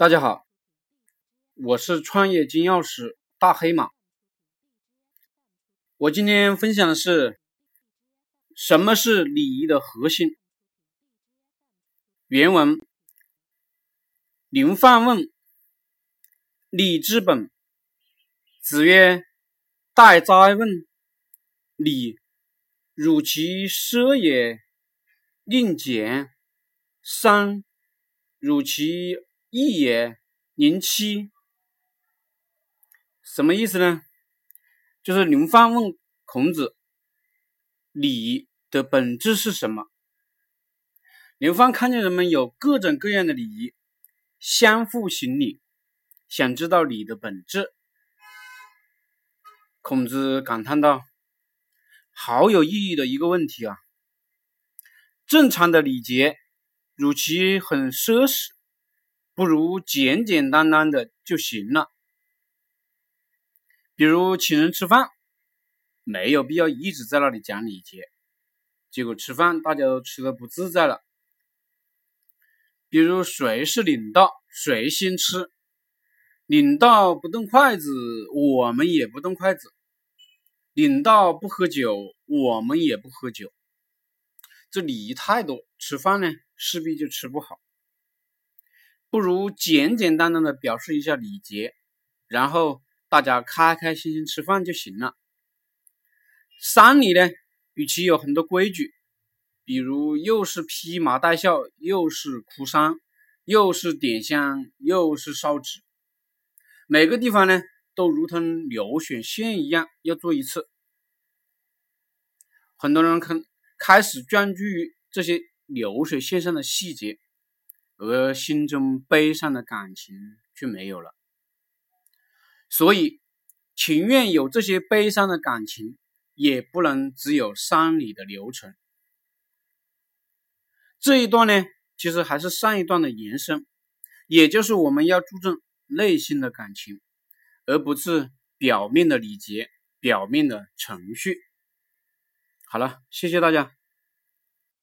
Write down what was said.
大家好，我是创业金钥匙大黑马。我今天分享的是什么是礼仪的核心。原文：林范问礼之本，子曰：“待哉问！礼，如其奢也，宁俭；三，如其。”义也，零七，什么意思呢？就是林范问孔子，礼的本质是什么？刘范看见人们有各种各样的礼仪，相互行礼，想知道礼的本质。孔子感叹道：“好有意义的一个问题啊！正常的礼节，如其很奢侈。”不如简简单单的就行了。比如请人吃饭，没有必要一直在那里讲礼节，结果吃饭大家都吃的不自在了。比如谁是领导，谁先吃，领导不动筷子，我们也不动筷子；领导不喝酒，我们也不喝酒。这礼仪太多，吃饭呢势必就吃不好。不如简简单单的表示一下礼节，然后大家开开心心吃饭就行了。丧礼呢，与其有很多规矩，比如又是披麻戴孝，又是哭丧，又是点香，又是烧纸，每个地方呢都如同流水线一样要做一次。很多人开开始专注于这些流水线上的细节。而心中悲伤的感情却没有了，所以情愿有这些悲伤的感情，也不能只有丧礼的流程。这一段呢，其实还是上一段的延伸，也就是我们要注重内心的感情，而不是表面的礼节、表面的程序。好了，谢谢大家。